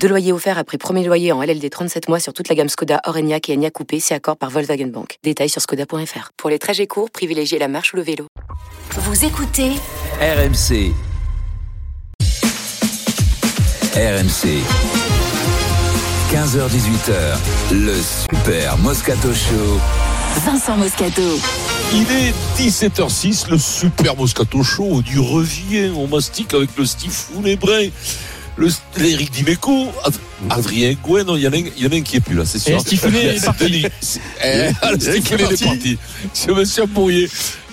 Deux loyers offerts après premier loyer en LLD 37 mois sur toute la gamme Skoda, Orenia et Enya Coupé, c'est accord par Volkswagen Bank. Détails sur skoda.fr. Pour les trajets courts, privilégiez la marche ou le vélo. Vous écoutez RMC. RMC. 15h18h, le Super Moscato Show. Vincent Moscato. Il est 17h06, le super Moscato Show, y revient, on mastique avec le Stifou, les l'Éric Dimeco, Ad- Adrien Gouin, non, il y, en a un- qui est plus là, c'est sûr. Et Stifounet est parti. Eh, ah, le Stifounet est parti. C'est monsieur Bourrier.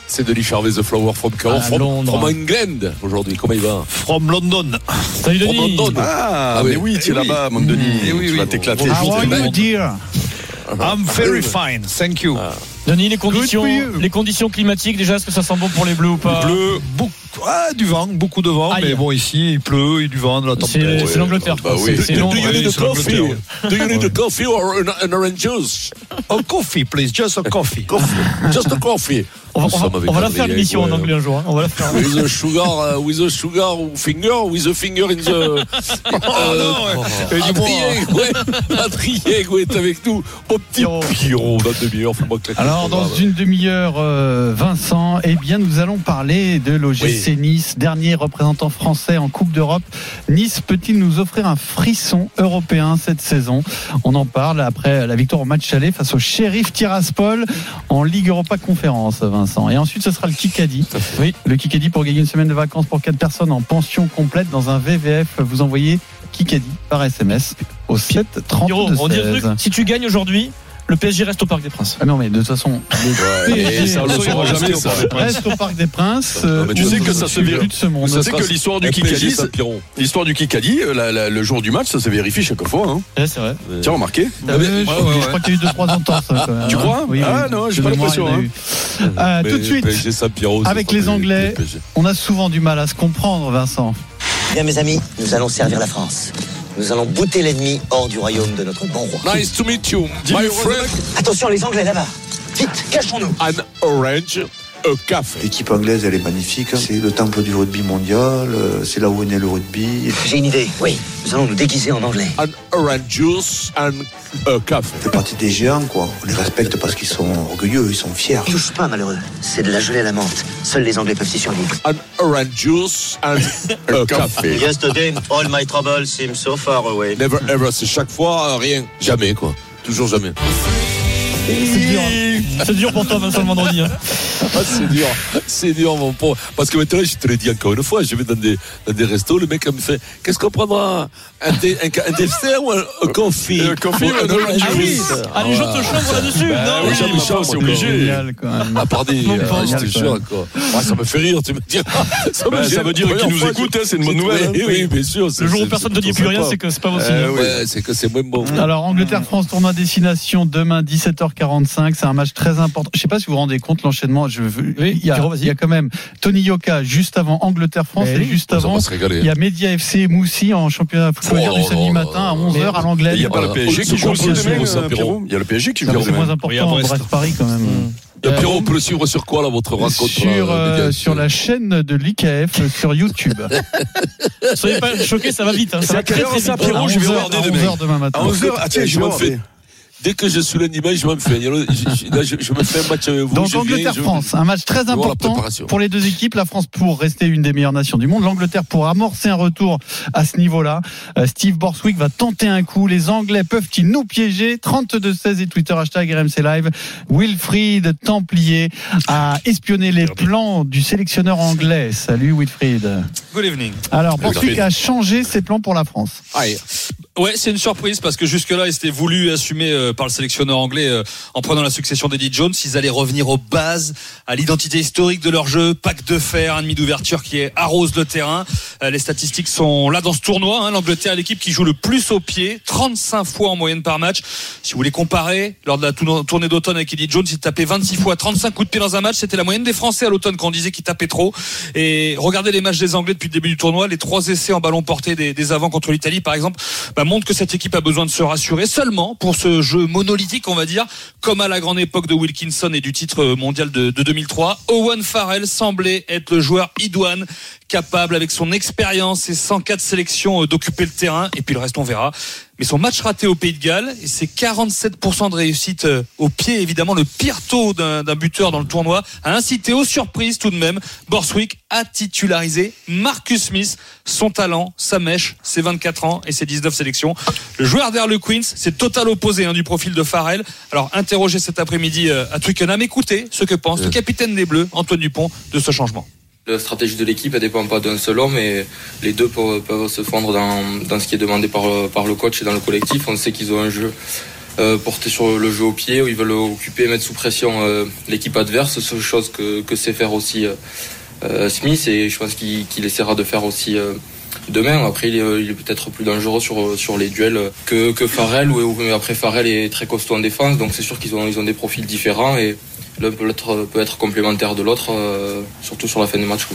C'est Denis Charvet, The Flower from from, from England, aujourd'hui. Comment il va? From London. Salut From Denis. London. Ah, Ah mais oui. tu es Eh oui. là-bas, mon Denis. Eh oui, tu oui. vas t'éclater. How are you, dear? I'm very Ah, fine, thank you. Denis, les conditions, les conditions climatiques, déjà, est-ce que ça sent bon pour les bleus ou pas? Bleu, beaucoup, ah, du vent, beaucoup de vent, Aïe. mais bon, ici, il pleut, il y a du vent, de la tempête. c'est l'Angleterre. Bah oui. Do you need a coffee? l'Angleterre. Do you need a coffee or an, an orange juice? A coffee, please, just a coffee. Just a coffee. On va, on la faire l'émission en Gouin. anglais un jour. hein. On va la faire. With a sugar, uh, with a sugar finger, with a finger in the. Oh, non, ouais. Adrien, ouais, Adrien Gouin est avec nous. Mon petit Pierrot. Pierrot, dans une demi-heure, Alors, dans une demi-heure, euh, Vincent, eh bien, nous allons parler de l'OGC Nice, dernier représentant français en Coupe d'Europe. Nice peut-il nous offrir un frisson européen cette saison? On en parle après la victoire au match aller face au shérif Tiraspol en Ligue Europa Conférence, Vincent. Et ensuite, ce sera le Kikadi. Oui, le Kikadi pour gagner une semaine de vacances pour quatre personnes en pension complète dans un VVF. Vous envoyez Kikadi par SMS au 7 30 Pierrot, on dit un truc. Si tu gagnes aujourd'hui, le PSG reste au Parc des Princes. Ah non, mais de toute façon, le Ouais, PSG ça, on saura jamais, ça. reste au Parc des Princes. euh, Non, tu sais que ça se vérifie. plus de ce monde. Ça sera- que l'histoire du Kikadi. L'histoire du Kikadi, euh, le jour du match, ça se vérifie chaque fois. Hein. Ouais, c'est vrai. Tiens, remarqué Euh, je, je crois qu'il y a eu 2-3 ans de temps, ça, quand même. Tu crois Oui, Ah non, j'ai pas l'impression, hein. Euh, Mais tout de suite, avec les le- Anglais. on a souvent du mal à se comprendre, Vincent. Bien mes amis, nous allons servir la France. Nous allons bouter l'ennemi hors du royaume de notre bon roi. Nice to meet you, my friend. Attention les Anglais là-bas. Vite, cachons-nous. An orange, L'équipe anglaise, elle est magnifique. hein. C'est le temple du rugby mondial. euh, C'est là où est né le rugby. J'ai une idée. Oui, nous allons nous déguiser en anglais. An orange juice and a café. C'est partie des géants, quoi. On les respecte parce qu'ils sont orgueilleux, ils sont fiers. Touche pas malheureux. C'est de la gelée à la menthe. Seuls les Anglais peuvent s'y survivre. An orange juice and a café. Yesterday, all my troubles seem so far away. Never ever, c'est chaque fois euh, rien. Jamais, quoi. Toujours jamais. C'est dur. C'est dur pour toi, Vincent, le vendredi. hein. Ah, c'est dur, c'est dur, mon pauvre. Parce que maintenant, je te l'ai dit encore une fois, je vais dans des, dans des restos, le mec me fait Qu'est-ce qu'on prendra Un, dé- un, un dessert ou un, un coffee? Un coffee ou un orange Ah oui. Ah, les gens te chambrent là-dessus. Bah Non, oui, jamais chambre, c'est obligé. Ah, pardon, euh, je te jure, quoi. Ouais, ça me fait rire, tu me dis. Ça, Bah, ça veut dire qu'ils nous écoutent, hein, c'est une bonne nouvelle, Oui, hein. oui, bien sûr. Le jour où personne ne dit plus rien, c'est que c'est pas possible. Oui. Ouais, c'est que c'est moins bon. Alors, Angleterre-France, tournoi destination demain 17h45. C'est un match très important. Je sais pas si vous vous rendez compte l'enchaînement. Je veux- Oui, il, y a, Pierrot, vas-y. il y a quand même Tony Yoka juste avant Angleterre-France et juste avant régaler. Il y a Média FC Moussi en championnat football Oh du samedi là matin à là. 11h à Il l'anglaise. n'y a pas le. PSG qui joue aussi euh. Il y a le PSG qui joue C'est moins important Brest. Brest-Paris quand même. Et Pierrot, on peut le suivre sur quoi, là, votre rencontre Sur, euh, euh, sur la chaîne de l'IKF euh, sur YouTube. Soyez pas choqués, ça va vite. hein. Ça C'est va à quelle très heure très ça, vite. Pierrot À Je vais 11h, regarder à demain. 11h demain matin. À 11h, ah tiens, je vais. Dès que je suis le dimanche, je m'en fais. Je- je- Là, je, je me fais un match avec vous. Donc je Angleterre-France, un match très important pour les deux équipes. La France pour rester une des meilleures nations du monde. L'Angleterre pour amorcer un retour à ce niveau-là. Euh, Steve Borswick va tenter un coup. Les Anglais peuvent-ils nous piéger? 32-16 et Twitter hashtag RMC Live. Wilfried Templier a espionné les plans du sélectionneur anglais. Salut Wilfried. Good evening. Alors. Borswick a changé ses plans pour la France. Aïe. Ouais, c'est une surprise parce que jusque-là, ils étaient voulu assumer euh, par le sélectionneur anglais euh, en prenant la succession d'Eddie Jones. Ils allaient revenir aux bases, à l'identité historique de leur jeu, pack de fer, un demi d'ouverture qui est arrose le terrain. Euh, les statistiques sont là dans ce tournoi. Hein. L'Angleterre, l'équipe qui joue le plus au pied, 35 fois en moyenne par match. Si vous voulez comparer, lors de la tournée d'automne avec Eddie Jones, il tapait 26 fois, 35 coups de pied dans un match. C'était la moyenne des Français à l'automne quand on disait qu'il tapait trop. Et regardez les matchs des Anglais depuis le début du tournoi, les trois essais en ballon porté des, des avants contre l'Italie, par exemple. Bah, montre que cette équipe a besoin de se rassurer seulement pour ce jeu monolithique, on va dire, comme à la grande époque de Wilkinson et du titre mondial de, de 2003. Owen Farrell semblait être le joueur idoine capable avec son expérience et 104 sélections euh, d'occuper le terrain et puis le reste on verra mais son match raté au Pays de Galles et ses 47% de réussite euh, au pied évidemment le pire taux d'un buteur dans le tournoi. A incité aux surprises tout de même. Borswick a titularisé Marcus Smith son talent sa mèche ses 24 ans et ses 19 sélections. Le joueur d'Erle Queens c'est total opposé hein, du profil de Farrell. Alors interrogé cet après-midi euh, à Twickenham. Écoutez ce que pense le capitaine des Bleus Antoine Dupont de ce changement la stratégie de l'équipe, elle dépend pas d'un seul homme et les deux peuvent, se fondre dans, dans, ce qui est demandé par, par le coach et dans le collectif. On sait qu'ils ont un jeu euh, porté sur le jeu au pied où ils veulent occuper, mettre sous pression euh, l'équipe adverse, chose que, que sait faire aussi euh, Smith et je pense qu'il qu essaiera de faire aussi demain. Après, il est, il est peut-être plus dangereux sur, sur les duels que, que Farrell. Ou, après, Farrell est très costaud en défense, donc c'est sûr qu'ils ont, ils ont des profils différents et l'un peut être, complémentaire de l'autre, euh, surtout sur la fin du match.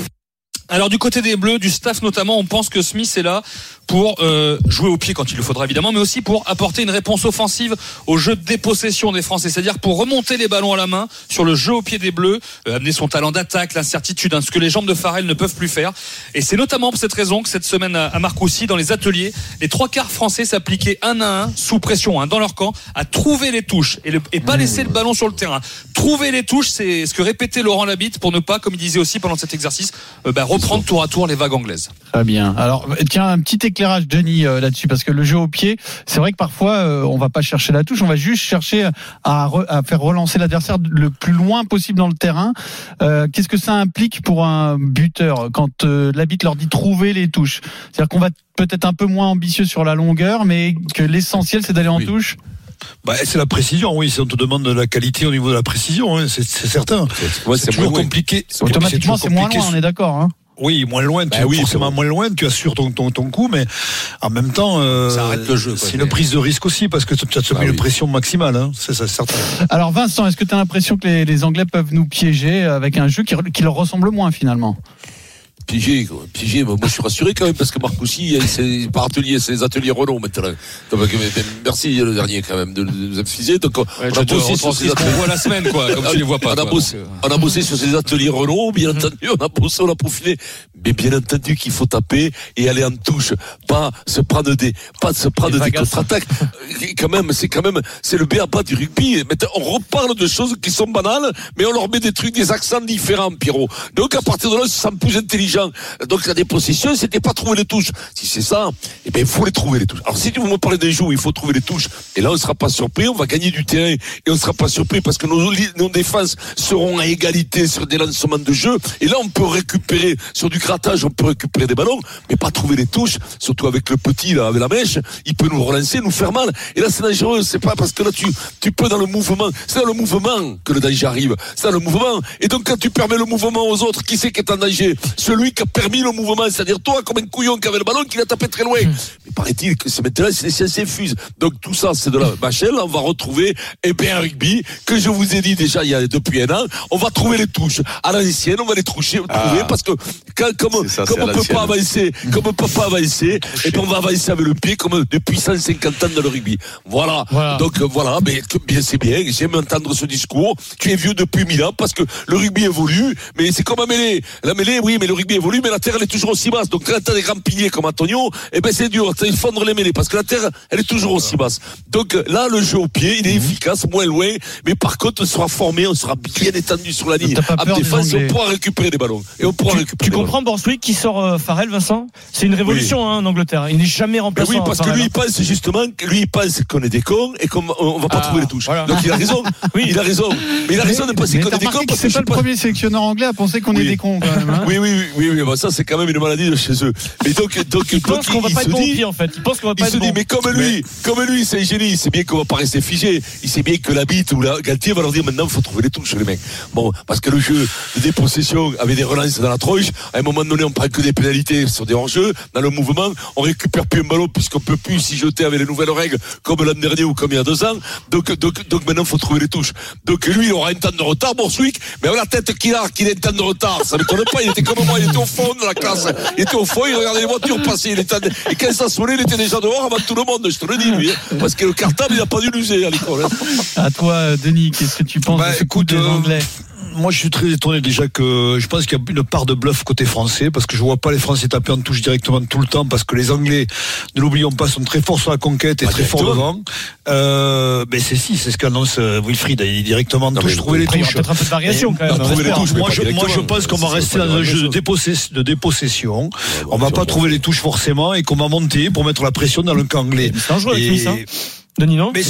Alors du côté des Bleus, du staff notamment, on pense que Smith est là pour euh, jouer au pied quand il le faudra évidemment, mais aussi pour apporter une réponse offensive au jeu de dépossession des Français, c'est-à-dire pour remonter les ballons à la main sur le jeu au pied des Bleus, euh, amener son talent d'attaque, l'incertitude, hein, ce que les jambes de Farrell ne peuvent plus faire. Et c'est notamment pour cette raison que cette semaine à Marcoussis, dans les ateliers, les trois quarts français s'appliquaient un à un, sous pression, hein, dans leur camp, à trouver les touches et, le, et pas laisser le ballon sur le terrain. Trouver les touches, c'est ce que répétait Laurent Labitte pour ne pas, comme il disait aussi pendant cet exercice, euh, bah, reprendre tour à tour les vagues anglaises. Très bien. Alors tiens, un petit éclairage, Denis, euh, là-dessus, parce que le jeu au pied, c'est vrai que parfois euh, on va pas chercher la touche, on va juste chercher à, re, à faire relancer l'adversaire le plus loin possible dans le terrain. Euh, Qu'est-ce que ça implique pour un buteur quand euh, l'habit leur dit trouver les touches? C'est-à-dire qu'on va peut-être un peu moins ambitieux sur la longueur, mais que l'essentiel c'est d'aller en Oui. touche? Bah, c'est la précision, oui. Si on te demande de la qualité au niveau de la précision, hein, c'est certain. Ouais, c'est toujours compliqué. Automatiquement, c'est moins loin, on est d'accord. Hein Oui, moins loin, Bah tu oui, forcément moins loin, tu assures ton, ton, ton coup, mais en même temps, euh, Ça arrête le jeu, quoi. C'est une prise de risque aussi, parce que tu as Ah mis une oui. pression maximale, hein, c'est ça, certain. Alors Vincent, est-ce que tu as l'impression que les, les Anglais peuvent nous piéger avec un jeu qui leur ressemble moins finalement? Piégé, quoi. piégé. Moi, je suis rassuré quand même parce que Marcoussi, c'est par atelier, c'est les ateliers Renault maintenant. Donc, euh, merci le dernier quand même de nous infuser. Donc, on Ouais, a bossé sur ces ateliers. voit la semaine, quoi, comme tu les vois pas. On a, bossé, donc, euh. on a bossé sur ces ateliers Renault, bien entendu, on a bossé, on a peaufiné. Mais bien entendu qu'il faut taper et aller en touche, pas se prendre des, pas se prendre Des contre-attaques. Quand même, c'est quand même, c'est le béaba du rugby. On reparle de choses qui sont banales, mais on leur met des trucs, des accents différents, Pierrot. Donc à partir de là, se sentent plus intelligents. Donc la dépossession, c'était pas trouver les touches. Si c'est ça, eh ben il faut les trouver les touches. Alors si vous me parlez des où il faut trouver les touches, et là on sera pas surpris, on va gagner du terrain et on sera pas surpris parce que nos, nos défenses seront à égalité sur des lancements de jeu. Et là on peut récupérer sur du grattage, on peut récupérer des ballons, mais pas trouver les touches. Surtout avec le petit là, avec la mèche, il peut nous relancer, nous faire mal. Et là c'est dangereux. C'est pas parce que là tu tu peux dans le mouvement, c'est dans le mouvement que le danger arrive. C'est dans le mouvement. Et donc quand tu permets le mouvement aux autres, qui c'est qui est en danger? Celui qui a permis le mouvement, c'est-à-dire toi comme un couillon qui avait le ballon qui l'a tapé très loin. Mais paraît-il que c'est maintenant c'est les sciences infuses. Donc tout ça c'est de la machelle. On va retrouver eh bien un rugby que je vous ai dit déjà il y a depuis un an. On va trouver les touches à l'ancienne. On va les toucher, trouver parce que quand, comme ça, comme on peut l'ancienne. pas avancer, comme on peut pas avancer, et puis on va avancer avec le pied comme depuis 150 ans dans le rugby. Voilà. Voilà. Donc euh, voilà, mais bien c'est bien. J'aime entendre ce discours. Tu es vieux depuis mille ans parce que le rugby évolue, mais c'est comme la mêlée. La mêlée, oui, mais le rugby évolue, mais la terre elle est toujours aussi basse. Donc quand t'as des grands piliers comme Antonio, eh ben c'est dur. T'as fondre les mêlées parce que la terre elle est toujours aussi basse. Donc là le jeu au pied, il est Mhm. efficace, moins loin, mais par contre on sera formé, on sera bien étendu sur la ligne. T'as pas En défense, on pourra récupérer des ballons et on pourra Tu, récupérer. tu comprends Borswick qui sort euh, Farrell, Vincent. C'est une révolution hein, en Angleterre. Il n'est jamais Mais remplaçant. oui, parce que Farrell, lui, hein. il pense justement, que lui, il pense qu'on est des cons et qu'on on va pas Ah, trouver les touches. voilà. Donc il a raison. Oui. Il a raison. Mais il a raison de penser qu'on est des cons que c'est que pas le premier sélectionneur anglais à penser qu'on est Oui. des cons quand même. hein. Oui, oui, oui, oui, ça c'est quand même une maladie de chez eux. Mais donc, donc, Il pense qu'on va il pas se être bon dit- en fait. Il pense qu'on va Il pas se être dit, bon. mais comme lui, comme lui, c'est un génie, il sait bien qu'on va pas rester figé. Il sait bien que la bite ou la Galtier va leur dire maintenant, il faut trouver les touches, les mecs. Bon, parce que le jeu de dépossession avait des relances dans la tronche. À un moment donné, on prend que des pénalités sur des hors-jeux. Dans le mouvement, on récupère plus un ballon puisqu'on peut plus s'y jeter avec les nouvelles règles comme l'an dernier ou comme il y a deux ans. Donc, donc, donc maintenant, il faut trouver les touches. Donc lui, il aura un temps de retard, Borswick, mais la tête qu'il a, qu'il ait un temps de retard, ça m'étonne pas. Il était comme moi, il était au fond de la classe. Il était au fond, il regardait les voitures passer. Il était, et quand ça sonnait, il était déjà dehors avant tout le monde, je te le dis, lui. hein. Parce que le cartable, il n'a pas dû l'user à l'école. hein. À toi, Denis, qu'est-ce que tu penses Bah, de ce coup écoute, des euh, Anglais? Moi, je suis très étonné déjà que je pense qu'il y a une part de bluff côté français parce que je vois pas les Français taper en touche directement tout le temps parce que les Anglais, ne l'oublions pas, sont très forts sur la conquête et Pas très forts devant. Euh, mais c'est si, c'est ce qu'annonce euh, Wilfried. Il dit directement en touche, mais trouver les touches. peut-être un peu de variation quand même. les touches, mais Moi je, moi, je directement. pense qu'on va Ça, rester dans un jeu de, chose. dépossess- de dépossession. bon, On va ça, pas trouver les touches forcément et qu'on va monter pour mettre la pression dans le camp anglais. C'est dangereux avec Et- hein. Denis, non mais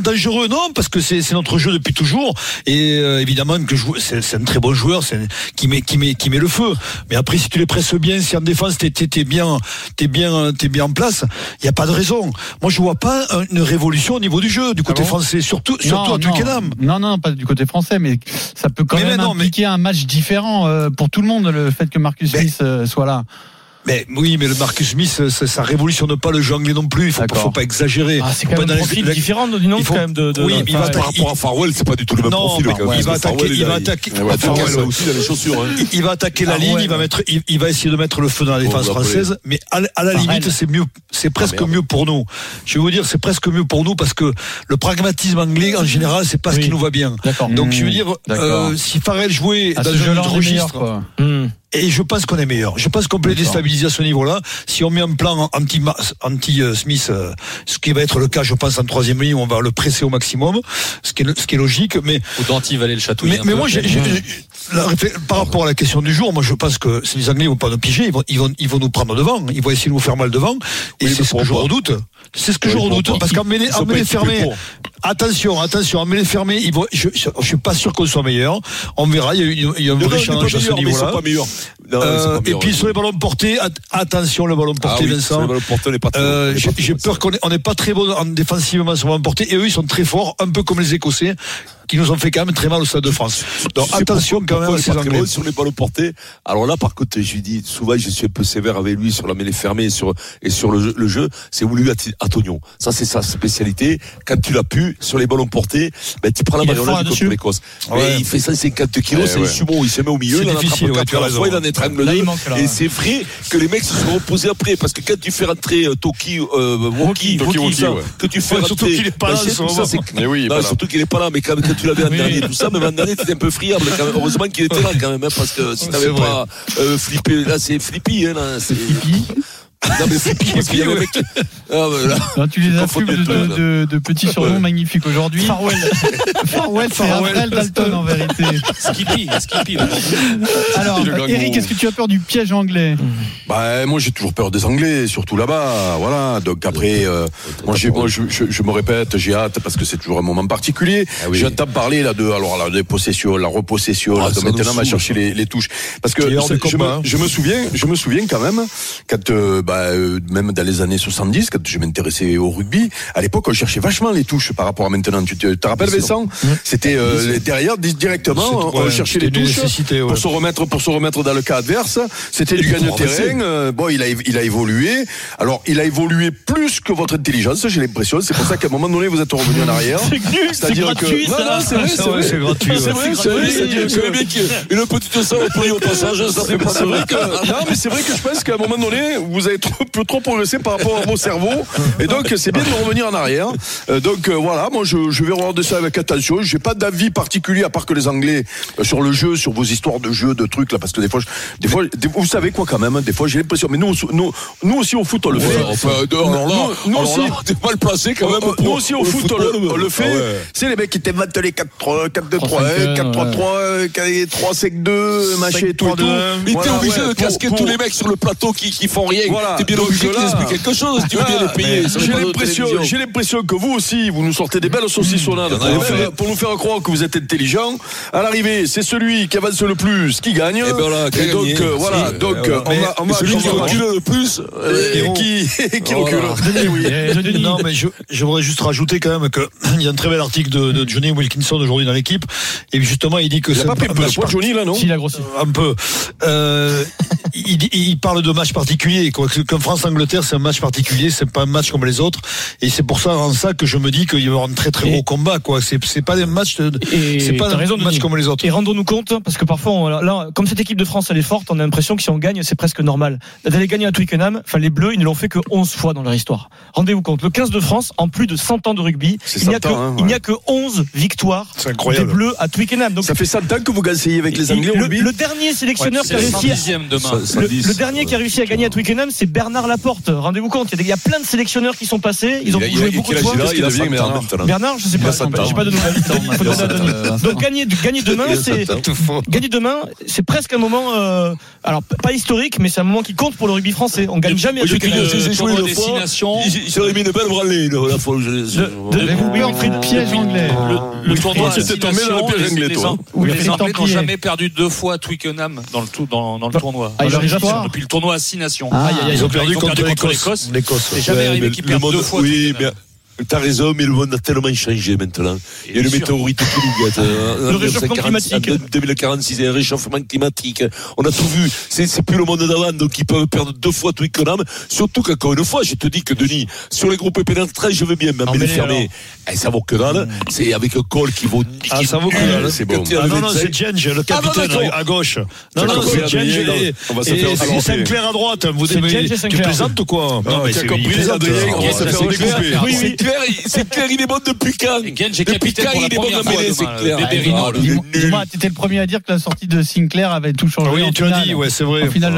dangereux, non, parce que c'est c'est notre jeu depuis toujours. Et euh, évidemment que je- c'est c'est un très bon joueur, un- qui met qui met qui met le feu. Mais après, si tu les presses bien, si en défense t'es t'es t'es bien t'es bien t'es bien en place, il y a pas de raison. Moi, je vois pas un- une révolution au niveau du jeu du côté bon français, surtout surtout non, à Twickenham. non, non, pas du côté français, mais ça peut quand Mais même mais non, mais- impliquer un match différent euh, pour tout le monde, le fait que Marcus Mais- Smith euh, soit là. Mais oui, mais le Marcus Smith, ça, ça révolutionne pas le jeu anglais non plus. Il faut, pas- faut pas exagérer. Ah, c'est quand même un les- différent, faut- quand même de. de- oui, de- il va enfin, Par rapport à Farwell, c'est pas du tout le même Non, profil. bah, il va attaquer- Farwell, il va a- attaquer- il va attaquer Farwell, ça ouais. aussi dans les chaussures. hein. Il- il va attaquer la Ah ligne, ouais. il va mettre, il, il va essayer de mettre le feu dans la défense Bon, vous française, mais à, la- à la Farrell. limite, c'est mieux, c'est presque merde. mieux pour nous. Je vais vous dire, c'est presque mieux pour nous parce que le pragmatisme anglais, en général, c'est pas ce qui nous va bien. Donc, je veux dire, d'accord. euh, si Farrell jouait À dans un autre registre, quoi. Hmm. Et je pense qu'on est meilleur. Je pense qu'on peut les déstabiliser à ce niveau-là. Si on met un plan anti, anti euh, euh, ce qui va être le cas, je pense, en troisième ligne, on va le presser au maximum, ce qui est, ce qui est logique. Mais Ou d'antivaler le château. mais, mais moi, j'ai- la par rapport à la question du jour, moi, je pense que si les Anglais vont pas nous piger, ils vont, ils vont, ils vont nous prendre devant. Ils vont essayer de nous faire mal devant. Et Oui, c'est ce que je redoute. C'est ce que je redoute. Parce qu'en mêlée, en mêlée fermée, attention, attention, en mêlée fermée, ils vont, je, je, je suis pas sûr qu'on soit meilleur. On verra. Il y a, une- il y a un Non, vrai challenge à ce niveau-là. Non, Euh, et puis sur les ballons portés, at- attention le ballon Ah porté, oui, sur Vincent. Euh, j'ai peur qu'on est- on n'est pas très bon en défensivement sur le ballon porté et eux ils sont très forts, un peu comme les Écossais qui nous ont fait quand même très mal au Stade de France. Donc attention pourquoi- quand même à ces Anglais. bon sur les ballons portés. Alors là, par contre, je lui dis souvent, je suis un peu sévère avec lui sur la mêlée fermée et sur, et sur le, jeu- le jeu. C'est voulu à, à Tognon. Ça, c'est sa spécialité. Quand tu l'as pu, sur les ballons portés, ben, tu prends la balle contre l'Écosse. Ouais. Mais il fait 150 kilos, Ouais, c'est ouais. sumo. Il se met au milieu, C'est il en attrape difficile, ouais, quatre tu as à la fois, il en étrangle Là, deux. il manque, là, Et c'est vrai que les mecs se sont reposés après. Parce que quand tu fais rentrer euh, Toki, euh, Woki, Toki, Woki, que tu fais rentrer. surtout qu'il est pas là, ben, c'est- en ce tout ça, c'est- Mais oui, il est non, pas là. surtout qu'il est pas là, mais quand, tu l'avais en Oui. dernier, tout ça, même en dernier, t'étais un peu friable. Quand même. Heureusement qu'il était là quand même, hein, parce que si t'avais pas euh, flippé, là c'est flippy, hein, là, c'est Non mais flippy, parce qu'il y avait un mec. qui- Ah, bah, là. Non, tu les affubles de, de, de- de petits surnoms magnifiques aujourd'hui. Farwell. Farwell, c'est Farwell. Avril Dalton en vérité. Skippy, Skippy. Alors. Eric, est-ce que tu as peur du piège anglais? Bah, moi, j'ai toujours peur des Anglais, surtout là-bas. Voilà. Donc après, euh, moi, j'ai- moi, je, je- je me répète, j'ai hâte parce que c'est toujours un moment particulier. Ah oui. J'entends parler là de, alors là, des possessions, la repossession, Ah, là, de maintenant, on va chercher les, les touches. Parce que je, hein. me, je me souviens, je me souviens quand même, quand, euh, bah, euh, même dans les années 70, quand je m'intéressais au rugby, à l'époque, on cherchait vachement les touches par rapport à maintenant. Tu te, rappelles. Vincent? C'était, euh, derrière, di- directement, on, Ouais, cherchait les touches ouais. pour se remettre, pour se remettre dans le cas adverse. C'était du gagne terrain. Euh, bon, il a, il a évolué. Alors, il a évolué plus que votre intelligence, j'ai l'impression. C'est pour ça qu'à un moment donné, vous êtes revenu en arrière. C'est-à-dire que. c'est vrai, c'est vrai. c'est gratuit, C'est ouais. vrai, C'est c'est vrai, vrai. c'est-à-dire que le mec, une petite saloperie au passage, ça fait pas C'est vrai que, non, mais c'est vrai que je pense qu'à un moment donné, vous avez trop, peut trop progresser par rapport à mon cerveau. Et donc, c'est bien de revenir en arrière. Euh, donc, euh, voilà, moi, je, je vais regarder ça avec attention. J'ai pas d'avis particulier, à part que les Anglais, euh, sur le jeu, sur vos histoires de jeu, de trucs, là, parce que des fois, je- des fois, des- vous savez quoi, quand même, hein, des fois, j'ai l'impression, mais nous, nous, nous aussi, au foot, on le fait. Ouais, enfin, alors là, nous, nous alors aussi, t'es mal placé quand même nous pour- aussi, au foot, on le, on le ah fait. ouais. C'est les mecs qui t'inventent les 4-3, 4-2-3, 3-5-2, 4-3-3, 3-5-2, machin et tout et tout. 5-3-2. Mais t'es Voilà, obligé ouais, de casquer tous les mecs sur le plateau qui, qui font rien. Voilà. T'es bien Donc obligé qu'ils là- expliquent quelque chose si tu veux bien les payer. Ah, J'ai l'impression, télévision. j'ai l'impression que vous aussi, vous nous sortez des belles saucissonnades Mmh. pour, nous faire- pour nous faire croire que vous êtes intelligent. À l'arrivée, c'est celui qui avance le plus qui gagne. Et ben voilà, qui a Et donc euh, voilà, Si, donc euh, euh, on va, on va celui qui recule le plus, et, euh, qui, et qui Voilà. recule. Denis, oui. Eh, Denis. Non, mais je, je voudrais juste rajouter quand même que il y a un très bel article de, de Johnny Wilkinson aujourd'hui dans l'équipe. Et justement, il dit que Il a c'est pas pris un peu Johnny, là, non a grossi. un peu. Euh, il, il parle de match particulier. quoi. Que- Comme France-Angleterre, c'est un match particulier. C'est pas un match comme les autres. Et c'est pour ça, en ça, que je me dis qu'il va y avoir un très très Et- gros combat. Quoi. C'est, pas des matchs. c'est pas un raison, match Denis. comme les autres. Et rendons-nous compte, parce que parfois, on- là, comme cette équipe de France, elle est forte, on a l'impression que si on gagne, c'est presque normal. D'aller gagner à Twickenham, enfin, les Bleus, ils ne l'ont fait que 11 fois dans leur histoire. Rendez-vous compte, le 15 de France, en plus de 100 ans de rugby, il n'y a, 100 que- ans, hein, a que 11 victoires des. Bleus à Twickenham. Donc, Ça fait 100 ans que vous gagnez avec les Anglais le, dernier sélectionneur qui C'est a le réussi à, 110e demain. Ça- ça le, dit- le dernier qui a réussi à gagner à Twickenham, c'est Bernard Laporte. Rendez-vous compte, il y, a des- il y a plein de sélectionneurs qui sont passés, ils ont Il a- il joué a- beaucoup de fois. il a Il a Qu'est-ce qu'il 100 devient, ans Bernard. Bernard, je sais pas, Il a 100 ans. j'ai pas de nouvelles. Il. Donc gagner, gagner demain, Il a c'est 100 ans. gagner demain, c'est presque un moment, euh, alors pas historique, mais c'est un moment qui compte pour le rugby français. On gagne jamais j'ai- joué une fois. Il il s'aurait mis une belle branlée la fois où je l'ai- De- piège anglais Le, tournoi t'es tombé dans le piège les- anglais, les, toi. Les Anglais n'ont jamais perdu deux fois à Twickenham dans le, tout, dans, dans le tournoi. Ah, Depuis- le tournoi à Six Nations. Ils ont perdu contre l'Écosse. L'Écosse. C'est jamais arrivé qu'ils perdent deux fois. Oui, t'as raison, mais le monde a tellement changé maintenant. Il y a le météorite qui nous gâte. euh, Le en réchauffement 1946, climatique. En 2046, il y a un réchauffement climatique. On a tout vu. C'est plus le monde d'avant, donc ils peuvent perdre deux fois Twickenham. Surtout qu'encore une fois, je te dis que Denis, sur les groupes pénétrants, je veux bien, mais les fermer. Eh, ça vaut que dalle. C'est avec un col qui vaut. Ah, ça vaut que dalle. C'est bon. Ah non, non, c'est Jenge, le capitaine d'accord. à gauche. Non, non, c'est Adrien, et, on va se faire. Sinclair à droite. Vous tu plaisantes ou quoi? Non, mais c'est- compris. Adrien, on va Yes, se faire c'est découper. Clair. Oui, C'est oui. clair, il- est bon depuis quand Depuis quand il est bon à mêler, c'est le clair. Bébérino. Ah, le t'étais premier à dire que la sortie de Sinclair avait tout changé. Oui, en tu as dit, ouais, c'est vrai. Au final.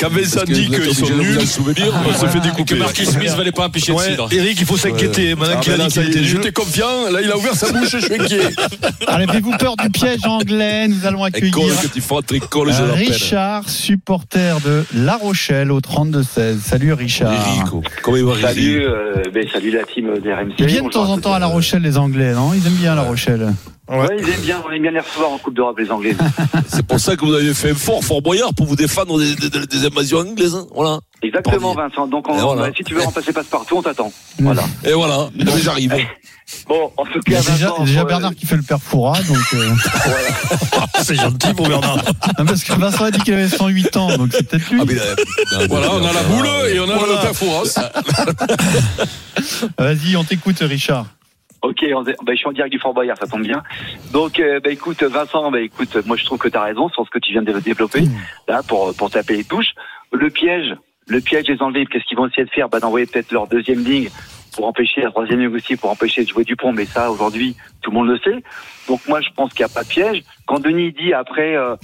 Quand Vincent que dit qu'ils sont nuls, souvenir. on se fait que découper. Marcus Smith valait pas un pichet de cidre. Eric, il faut s'inquiéter. Maintenant Ah, qu'il a là, dit qu'il J'étais confiant, là il a ouvert sa bouche, je suis inquiet. Avez-vous peur du piège anglais Nous allons accueillir que euh. Richard, supporter de La Rochelle au 32-16. Salut Richard. Eric, comment il va Salut, euh, ben, salut la team. Ils viennent de temps en temps à La Rochelle, les Anglais, non? Ils aiment bien La Rochelle. Ouais. ils aiment bien, on aime bien les recevoir en Coupe d'Europe, les Anglais. C'est pour ça que vous avez fait un fort, Fort Boyard, pour vous défendre des, des- des invasions anglaises. hein. Voilà. Exactement, Vincent. Donc, on, Et voilà. bah, si tu veux remplacer Passe-Partout, on t'attend. Voilà. Et voilà, ben, j'arrive. Bon, en tout Il y cas, a déjà, Vincent, déjà euh, Bernard qui fait le père Foura, donc. euh, C'est gentil pour Bernard. non, parce que Vincent a dit qu'il avait 108 ans, donc c'est peut-être lui. Ah, mais là, Voilà, on a la boule et on a Voilà. le père Fouras. Vas-y, on t'écoute, Richard. Ok, on- bah, je suis en direct du Fort Boyard, ça tombe bien. Donc, euh, bah, écoute, Vincent, bah, écoute, moi je trouve que tu as raison sur ce que tu viens de développer, là, pour, pour taper les touches. Le piège, le piège des Anglais, qu'est-ce qu'ils vont essayer de faire? Bah, D'envoyer peut-être leur deuxième ligne pour empêcher la troisième ligne aussi, pour empêcher de jouer Dupont, mais ça, aujourd'hui, tout le monde le sait. Donc, moi, je pense qu'il n'y a pas de piège. Quand Denis dit après, euh,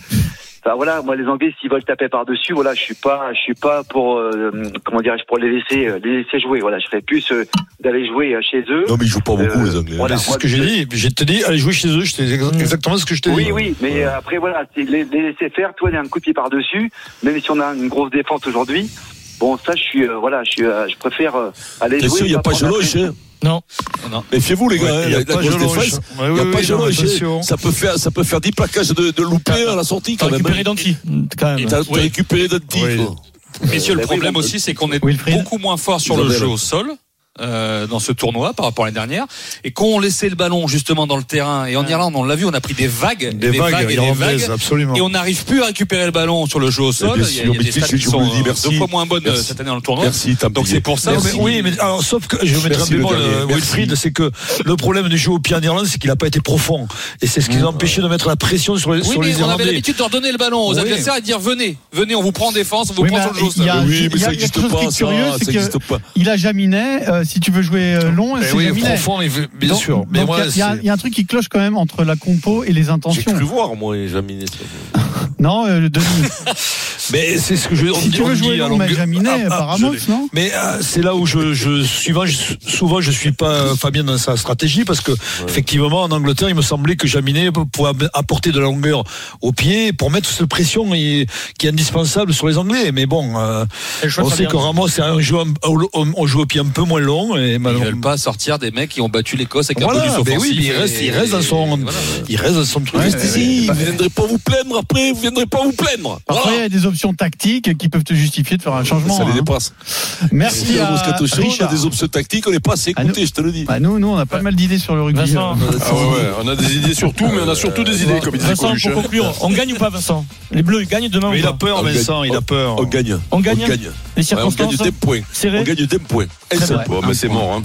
enfin, voilà, moi, les Anglais, s'ils veulent taper par-dessus, voilà, je suis pas, je suis pas pour, euh, comment dirais-je, pour les laisser, euh, les laisser jouer. Voilà, je serais plus euh, d'aller jouer euh, chez eux. Non, mais ils jouent pas beaucoup, Euh, les Anglais. voilà. C'est ce que j'ai je- dit. J'ai te dit, allez jouer chez eux. C'est exactement ce que je t'ai dit. oui, oui, mais euh, après voilà, les, les laisser faire. Toi, il y a un coup de pied par dessus. Même si on a une grosse défense aujourd'hui, bon, ça, je suis, euh, voilà, je suis, euh, je préfère euh, aller Bien jouer. sûr, il n'y a pas pression. hein? Non. Non. Méfiez-vous, les gars. Ouais, hein, il y a défense. Ouais, Il n'y a oui, pas oui. Ça peut faire, ça peut faire 10 plaquages de, de loupé à la sortie, quand même. récupéré hein. Danti, quand même. T'as Oui. récupéré Danti, Oui. Messieurs, le oui, problème aussi, c'est qu'on est beaucoup moins fort sur le jeu au sol. Euh, dans ce tournoi par rapport à l'année dernière et qu'on laissait le ballon justement dans le terrain et en Irlande on l'a vu on a pris des vagues Des et des vagues vagues et des vagues absolument. et on n'arrive plus à récupérer le ballon sur le jeu au sol il y a, il y a des stats qui sont dis, euh, merci. deux fois moins bonnes euh, Merci. cette année dans le tournoi Merci, donc c'est pour ça mais oui, mais alors, sauf que je vais mettre Merci, un le bémol. Wilfried, c'est que le problème du jeu au pied en Irlande, c'est qu'il n'a pas été profond. Et c'est ce qui nous a empêché de mettre la pression sur les, oui, sur mais les on avait l'habitude de redonner le ballon aux Oui. adversaires et de dire venez, venez, on vous prend en défense, on vous Oui, prend sur le jeu. Oui, mais ça n'existe pas, pas. il a Jaminet. Si tu veux jouer euh, long, Eh c'est oui, Jaminet. profond, mais bien Donc- sûr. Mais il y a- y, un truc qui cloche quand même entre la compo et les J'ai intentions. cru voir, moi, Jaminet. Non, euh, Denis. mais c'est ce que je on si tu on veux dit jouer à long, Jaminet Ah, ah, l'ai. non Mais euh, c'est là où je, je souvent, je, souvent je suis pas euh, Fabien dans sa stratégie parce que effectivement en Angleterre il me semblait que Jaminet pouvait apporter de la longueur au pied pour mettre cette pression et- qui est indispensable sur les Anglais. Mais bon, euh, on sait que Ramos c'est un jeu, on, on joue au pied un peu moins long et Ils malheureusement. veulent pas sortir des mecs qui ont battu l'Écosse avec un Voilà, bonus mais offensif. oui, il reste, il reste dans son, voilà. il reste dans son truc. Restez ici, vous viendrez pas vous plaindre après, vous viendrez pas vous plaindre. Parfois, il y Voilà. a des options tactiques qui peuvent te justifier de faire un changement. Ça les hein. dépasse. Merci à Moscato Show, on a des options tactiques, on n'est pas assez Ah, écoutés, je te le dis. Bah, nous, nous, on a pas mal d'idées sur le rugby. Vincent. Euh, Ah ouais, on a des idées sur tout, mais on a surtout des idées, comme il disait Vincent, pour conclure, on gagne ou pas, Vincent? Les Bleus, ils gagnent demain Mais ou il a peur, On Vincent, il a peur. On gagne. On gagne On gagne. Les Ouais, on gagne circonstances d'un point. On gagne d'un point? Un Très seul vrai. point? Bon, mais c'est mort, hein.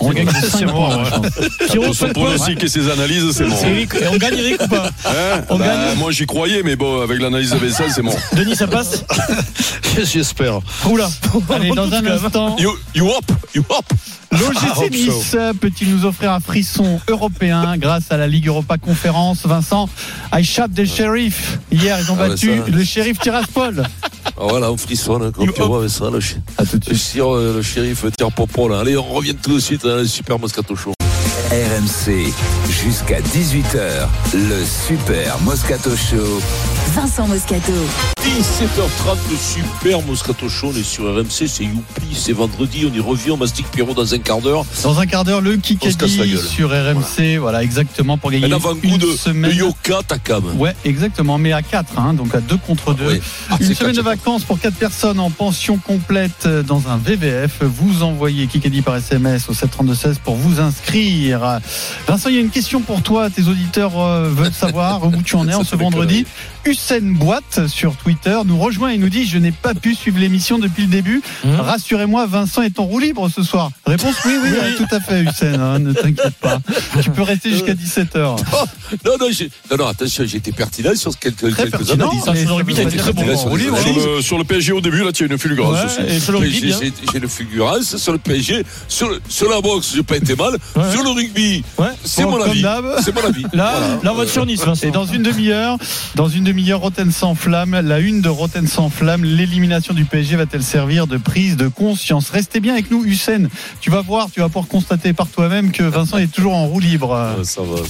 On gagne de 5 C'est points, bon. Pierrot, Son 5 points pronostic et ses analyses, c'est et on gagne Eric ou pas Hein On Bah, gagne Moi, j'y croyais, mais bon, avec l'analyse de Vincent, c'est mort. Denis, ça passe J'espère. Oula Allez, dans un instant, You, you up, you up. l'OGC Nice peut-il nous offrir un frisson européen grâce à la Ligue Europa Conférence Vincent, I shot the sheriff. Hier, ils ont Ah, battu mais ça- le shérif Tiraspol. Ah, voilà, on frissonne quand tu vois avec ça. Le, À tout de le, shérif tire popo là. Allez, on revient tout de suite dans le super Moscato Show. RMC, jusqu'à 18h, le Super Moscato Show. Vincent Moscato. 17h30, le super Moscato Show. On est sur RMC, c'est youpi, c'est vendredi. On y revient, on mastique Pierrot dans un quart d'heure. Dans un quart d'heure, le Kikadi sur RMC. Voilà. exactement, pour gagner Un avant-goût une de, de semaine. Yoka Takam. Ouais, exactement, mais à 4, hein, donc à 2 contre 2. Oui. Ah, Une semaine de vacances pour 4 personnes en pension complète dans un VVF. Vous envoyez Kikadi par SMS au 732-16 pour vous inscrire. Vincent, il y a une question pour toi. Tes auditeurs euh, veulent savoir où tu en es en ce vendredi. Hussein Boite sur Twitter nous rejoint et nous dit Je n'ai pas pu suivre l'émission depuis le début. Mmh. Rassurez-moi, Vincent est en roue libre ce soir. Réponse oui, oui, euh, tout à fait, Hussein. hein, ne t'inquiète pas. Tu peux rester jusqu'à 17h. Non, non, j'ai- non, non, attention, j'ai été pertinent sur quelques, Très quelques pertinent. mais sur le rugby, ça t'as veut été pas très dire bon. que tu es en roue libre. Sur le, sur le PSG au début, là, tu as une fulgurance. Ouais, le J'ai- le fulgurance sur le PSG, sur, la boxe, j'ai pas été mal. Ouais. Sur le rugby, Ouais. c'est Bon, mon avis. C'est mon avis. Là, Voilà. là, on va sur Nice, Vincent. Et dans une demi-heure, dans une demi-heure, Rotten sans flamme, la une de Rotten sans flamme, l'élimination du PSG va-t-elle servir de prise de conscience? Restez bien avec nous, Hussein. Tu vas voir, tu vas pouvoir constater par toi-même que Vincent est toujours en roue libre. Ça va.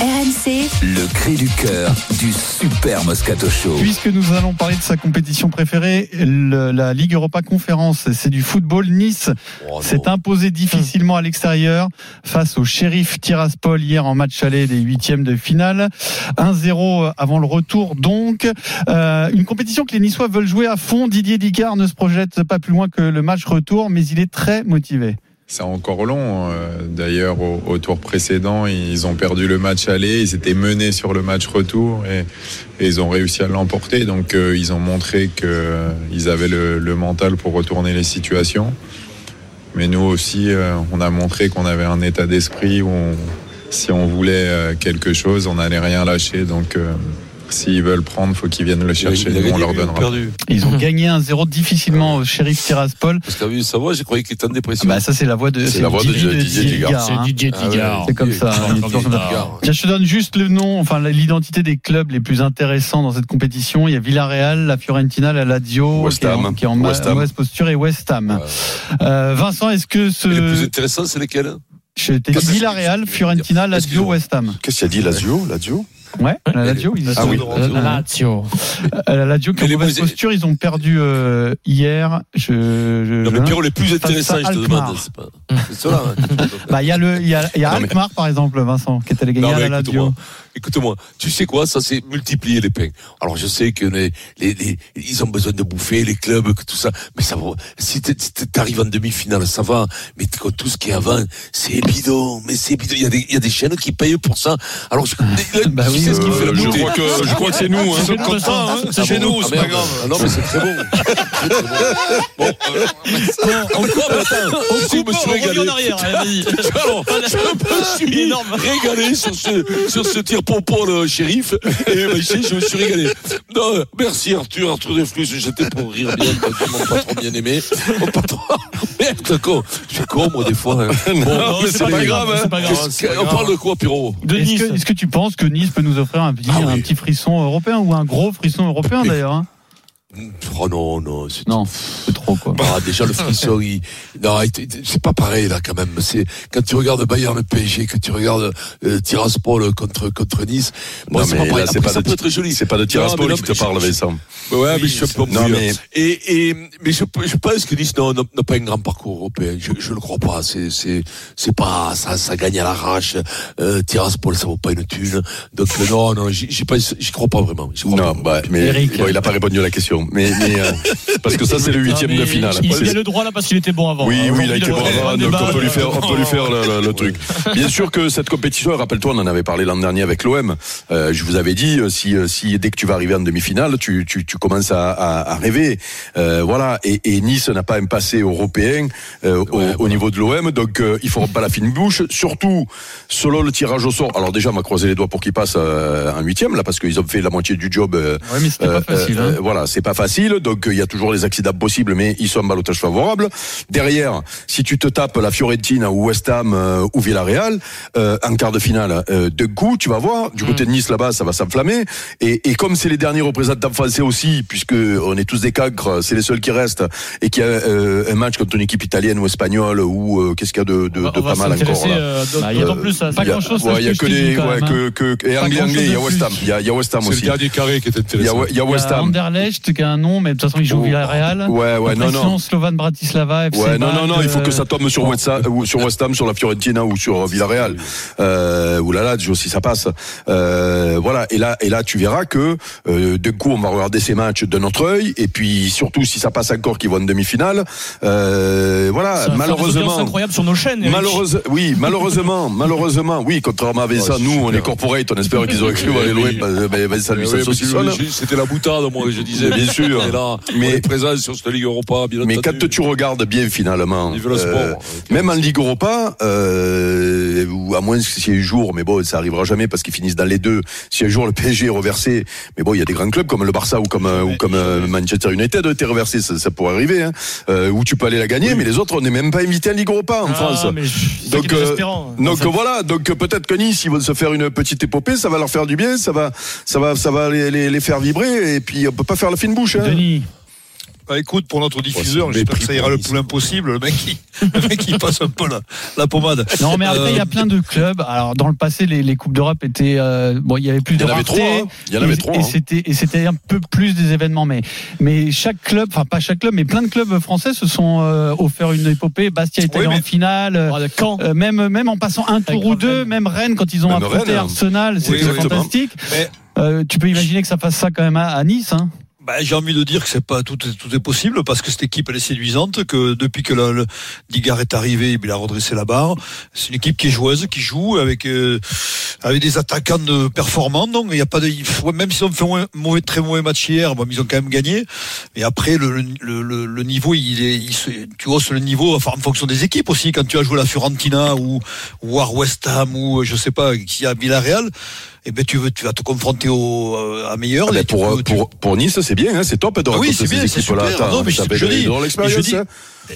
RMC, Le cri du cœur du Super Moscato Show. Puisque nous allons parler de sa compétition préférée, le- la Ligue Europa Conférence, c'est du football. Nice Oh, s'est imposé difficilement à l'extérieur face au shérif Tiraspol hier en match aller des huitièmes de finale. 1-0 avant le retour donc. Euh, une compétition que les Niçois veulent jouer à fond. Didier Dicard ne se projette pas plus loin que le match retour, mais il est très motivé. C'est encore long. euh, D'ailleurs, au, tour précédent, ils ont perdu le match aller. Ils étaient menés sur le match retour et, ils ont réussi à l'emporter. Donc, euh, ils ont montré qu'ils avaient le, mental pour retourner les situations. Mais nous aussi, euh, on a montré qu'on avait un état d'esprit où si on voulait euh, quelque chose, on n'allait rien lâcher. Donc, euh, s'ils veulent prendre, faut qu'ils viennent le chercher. Nous, on leur donnera. perdu. Ils ont gagné 1-0 difficilement au shérif Tiraspol. Parce qu'à vu sa voix, j'ai croyé qu'il était en dépression. Bah ça c'est la voix de C'est la voix de Didier Didier Digard. hein. Didier Ah ouais, C'est comme ça. Tiens, je te donne juste le nom, enfin l'identité des clubs les plus intéressants dans cette compétition. Il y a Villarreal, la Fiorentina, la Lazio, West qui est en, Ham. qui est en ma- West Ham. mauvaise posture, et West Ham. Ouais. Euh, Vincent, est-ce que Et les plus ce... intéressants, c'est lesquels Je t'ai dit Qu'est-ce que- Villarreal, Fiorentina, Lazio. West Ham. Qu'est-ce qu'il a dit, Lazio Lazio Ouais, la Lazio, ils Ah oui. La Lazio. Euh, la Lazio qui les mauvaise posture, ils ont perdu euh, hier. Je, je, Non, mais je- Pierrot, les plus intéressants, je te demande. C'est pas- c'est cela. hein. Bah, il y a le, il y a, il y a mais- par exemple, Vincent, qui est allé gagner Non, à la Lazio. Écoute-moi. tu sais quoi, ça c'est multiplier les pains. Alors je sais que les, les, les- ils ont besoin de bouffer, les clubs, que tout ça, mais ça va. Si t'arrives en demi-finale, ça va. Mais quand tout ce qui est avant, c'est bidon. Mais c'est bidon. Il y a des, il y a des chaînes qui payent pour ça. Alors je, là, tu sais ce qui fait la je beauté. crois que- je crois que c'est nous, hein. C'est hein. c'est chez Ah bon nous, Ah c'est pas grave. Ah non mais c'est très bon. C'est très bon. Bon, euh, encore, mais attends, je me suis régalé. Alors, je me suis régalé sur ce, sur ce tir pompon, le shérif. Et ben, je me suis régalé. Non, merci Arthur, Arthur Desflux, j'étais pour rire bien, parce que mon patron bien aimé. Mon patron, merde, con. Je suis con, moi, des fois. hein. Non, mais c'est pas grave, hein. pas On parle de quoi, Pierrot? Est-ce que, est-ce que tu penses que Nice peut nous offrir un petit, un petit frisson européen ou un gros frisson européen d'ailleurs hein? Oh non, non, c'est Non, c'est trop quoi. Ah, déjà le frisson, il... non, c'est pas pareil là quand même. C'est quand tu regardes Bayern le PSG, que tu regardes euh, Tiraspol contre contre Nice. Bon, c'est mais pas pareil. là, c'est Après, pas ça de- peut être joli. c'est pas de Tiraspol qui te mais parle, je- Vincent. Ouais, mais je suis un peu Non, mais- Et, et, mais je, je pense que Nice n'a pas un grand parcours européen. Je, je le crois pas. C'est, c'est, c'est pas, ça, ça gagne à l'arrache. Euh, Tiraspol, ça vaut pas une thune. Donc, non, non, j'y, j'y pense- j'y crois pas vraiment. J'y crois Non, pas. bah, mais bon, il a pas répondu à la question. Mais, mais euh, parce que ça, c'est le huitième de finale. Il, il a le droit là parce qu'il était bon avant. Oui, hein. oui, il a été bon avant, donc on peut lui faire, on peut lui faire le, truc. Bien sûr que cette compétition, rappelle-toi, on en avait parlé l'an dernier avec l'OM. Euh, je vous avais dit, euh, si, si dès que tu vas arriver en demi-finale, tu, tu, tu commences à, à, à rêver. Euh, voilà. Et, et Nice n'a pas un passé européen au, au niveau de l'OM, donc il faut pas la fine bouche. Surtout selon le tirage au sort. Alors déjà, on va croiser les doigts pour qu'ils passent euh, en huitième là, parce qu'ils ont fait la moitié du job. Ouais, mais pas facile, hein. voilà, c'est pas facile. Donc euh, il y a toujours les accidents possibles, mais ils sont en balotage favorable. Derrière, si tu te tapes la Fiorentina ou West Ham euh, ou Villarreal euh, en quart de finale, euh, de coup, tu vas voir du côté de Nice là-bas, ça va s'enflammer. Et, et comme c'est les derniers représentants français aussi, puisque on est tous des cancres, c'est les seuls qui restent, et qu'il y a euh, un match contre une équipe italienne ou espagnole ou euh, qu'est-ce qu'il y a de, de, de On va pas mal encore là. euh, d'autant plus à Il pas y a- grand chose. il y a que des, ouais, que, que, et Pas anglais, il y a West Ham, plus. il y a, il y a West Ham C'est le aussi. dernier carré qui est Il y a, intéressant. il y a West Ham. A un nom, mais de toute façon il joue Oh. Villarreal. Ouais, ouais, non, non. Slovan Bratislava, FC Ouais, non, non, non, il faut que ça euh, tombe sur West Ham, ou sur West Ham, sur la Fiorentina ou sur Villarreal. Euh, ou là, là, si ça passe. Euh, voilà. Et là, et là, tu verras que euh, d'un coup, on va regarder ces matchs de notre œil. Et puis surtout, si ça passe encore, qu'ils vont en demi-finale. Euh, voilà. Malheureusement. incroyables sur nos chaînes. Malheureusement, oui, malheureusement, malheureusement, oui, contrairement à Vincent, nous, on est corporate, on espère qu'ils auraient cru aller loin, Oui, ça mais saucissonne. je- C'était la boutade, moi, je disais. Bien sûr. Là, Mais- on est présent sur cette Ligue Europa, bien Mais entendu. quand tu regardes bien finalement, sport. euh, même en Ligue Europa, euh, ou à moins que si un jour, mais bon, ça arrivera jamais parce qu'ils finissent dans les deux. Si un jour le PSG est reversé, mais bon, il y a des grands clubs comme le Barça ou comme euh, ou comme euh, Manchester United été reversés, ça, ça pourrait arriver. Hein, où tu peux aller la gagner, mais les autres, on n'est même pas invité en Ligue Europa en Ah, France. est euh, désespérant. donc voilà, donc peut-être que Nice, ils vont se faire une petite épopée, ça va leur faire du bien, ça va, ça va, ça va les, les, les faire vibrer, et puis on peut pas faire la fine bouche. Hein. Denis. Bah, écoute, pour notre diffuseur, j'espère que ça ira le plus loin possible. Le mec, qui, le mec, il passe un peu la, la pommade. Non, mais après, il y a Euh, plein de clubs. Alors, dans le passé, les, les Coupes d'Europe étaient. euh, bon, il y avait plus Il y de en avait trois, hein. Il y en avait Et- trois, Et hein. c'était, et c'était un peu plus des événements. Mais, mais chaque club, enfin, pas chaque club, mais plein de clubs français se sont euh, offert une épopée. Bastia est allé Oui, mais- en finale. euh, Ah, Quand euh, même, même en passant un tour ou deux, même Rennes, quand ils ont Même affronté Rennes. Arsenal, c'était fantastique. Mais- Euh, tu peux imaginer que ça fasse ça quand même à, à Nice. Hein. Bah, j'ai envie de dire que c'est pas tout, est- tout est possible parce que cette équipe elle est séduisante que depuis que le, le est arrivé il a redressé la barre. C'est une équipe qui est joueuse qui joue avec euh, avec des attaquants de performants. Donc il y a pas de même s'ils ont fait un mauvais très mauvais match hier bon, ils ont quand même gagné. Et après le, le, le, le niveau il est il se- tu hausses le niveau enfin, en fonction des équipes aussi. Quand tu as joué la Fiorentina ou ou à West Ham ou je sais pas qui a Villarreal et ben tu veux tu vas te confronter au euh, à meilleur Ah ben, Et tu pour, tu- pour, pour Nice, c'est bien, hein, c'est top de ah oui, c'est bien, ces c'est super. Attends, Non, mais que je dis. je dis- hein.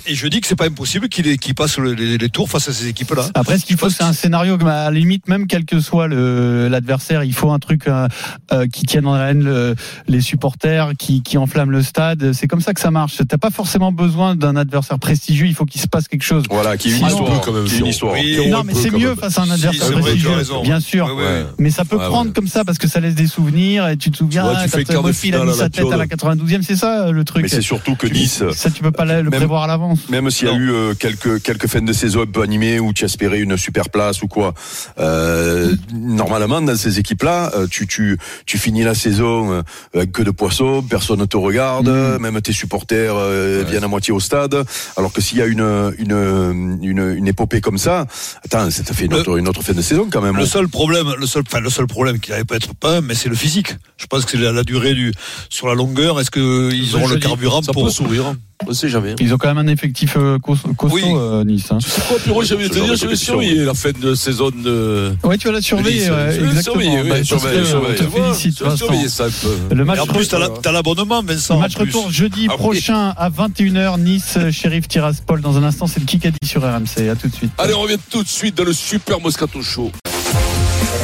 Et je dis que c'est pas impossible qu'il qu'il passe le- les, les tours face à ces équipes-là. Après, ce qu'il faut, c'est un scénario que, à la limite, même quel que soit l'adversaire, il faut un truc euh, euh, qui tienne en haleine le- les supporters, qui, qui enflamme le stade. C'est comme ça que ça marche. T'as pas forcément besoin d'un adversaire prestigieux. Il faut qu'il se passe quelque chose. Voilà, qui est une histoire. quand même, qui est une histoire. Oui, non, mais c'est mieux face à un Si, adversaire vrai, prestigieux, raison. bien sûr. Ouais, ouais. Mais ça peut Ouais, prendre ouais. comme ça parce que ça laisse des souvenirs et tu te souviens vois, tu quand il a mis à sa tête à la Piole. 92e, c'est ça le truc. Mais c'est surtout que Nice, Ça, tu peux pas le prévoir à même s'il y a eu euh, quelques quelques fins de saison un peu animées où tu espérais une super place ou quoi, euh, normalement dans ces équipes-là, euh, tu tu tu finis la saison avec que de poissons, personne ne te regarde, même tes supporters euh, viennent à moitié au stade. Alors que s'il y a une une une, une épopée comme ça, attends, ça te fait une autre, une autre fin de saison quand même. Le seul problème, le seul, enfin, le seul problème qui n'allait pas être pas, mais c'est le physique. Je pense que c'est la, la durée du, sur la longueur. Est-ce qu'ils auront je le carburant Ça pour peut sourire. Hein. On sait jamais. Ils ont quand même un effectif euh, cos- costaud, Oui. euh, Nice. hein. Tu sais quoi, Pierrot, j'avais te dire, je vais surveiller la fin de saison de. Ouais, tu vas la surveiller, Nice. ouais, Je vais exactement. surveiller, oui, Bah, que, euh, te vois, félicite, je vais Vincent. surveiller ça un peu. Le match Et en plus, t'as la- t'as l'abonnement, Vincent. Le match retour jeudi Ah oui. prochain à 21h, Nice, Sheriff Tiraspol. Dans un instant, c'est le Kikadi sur RMC. À tout de suite. Allez, on revient tout de suite dans le Super Moscato Show.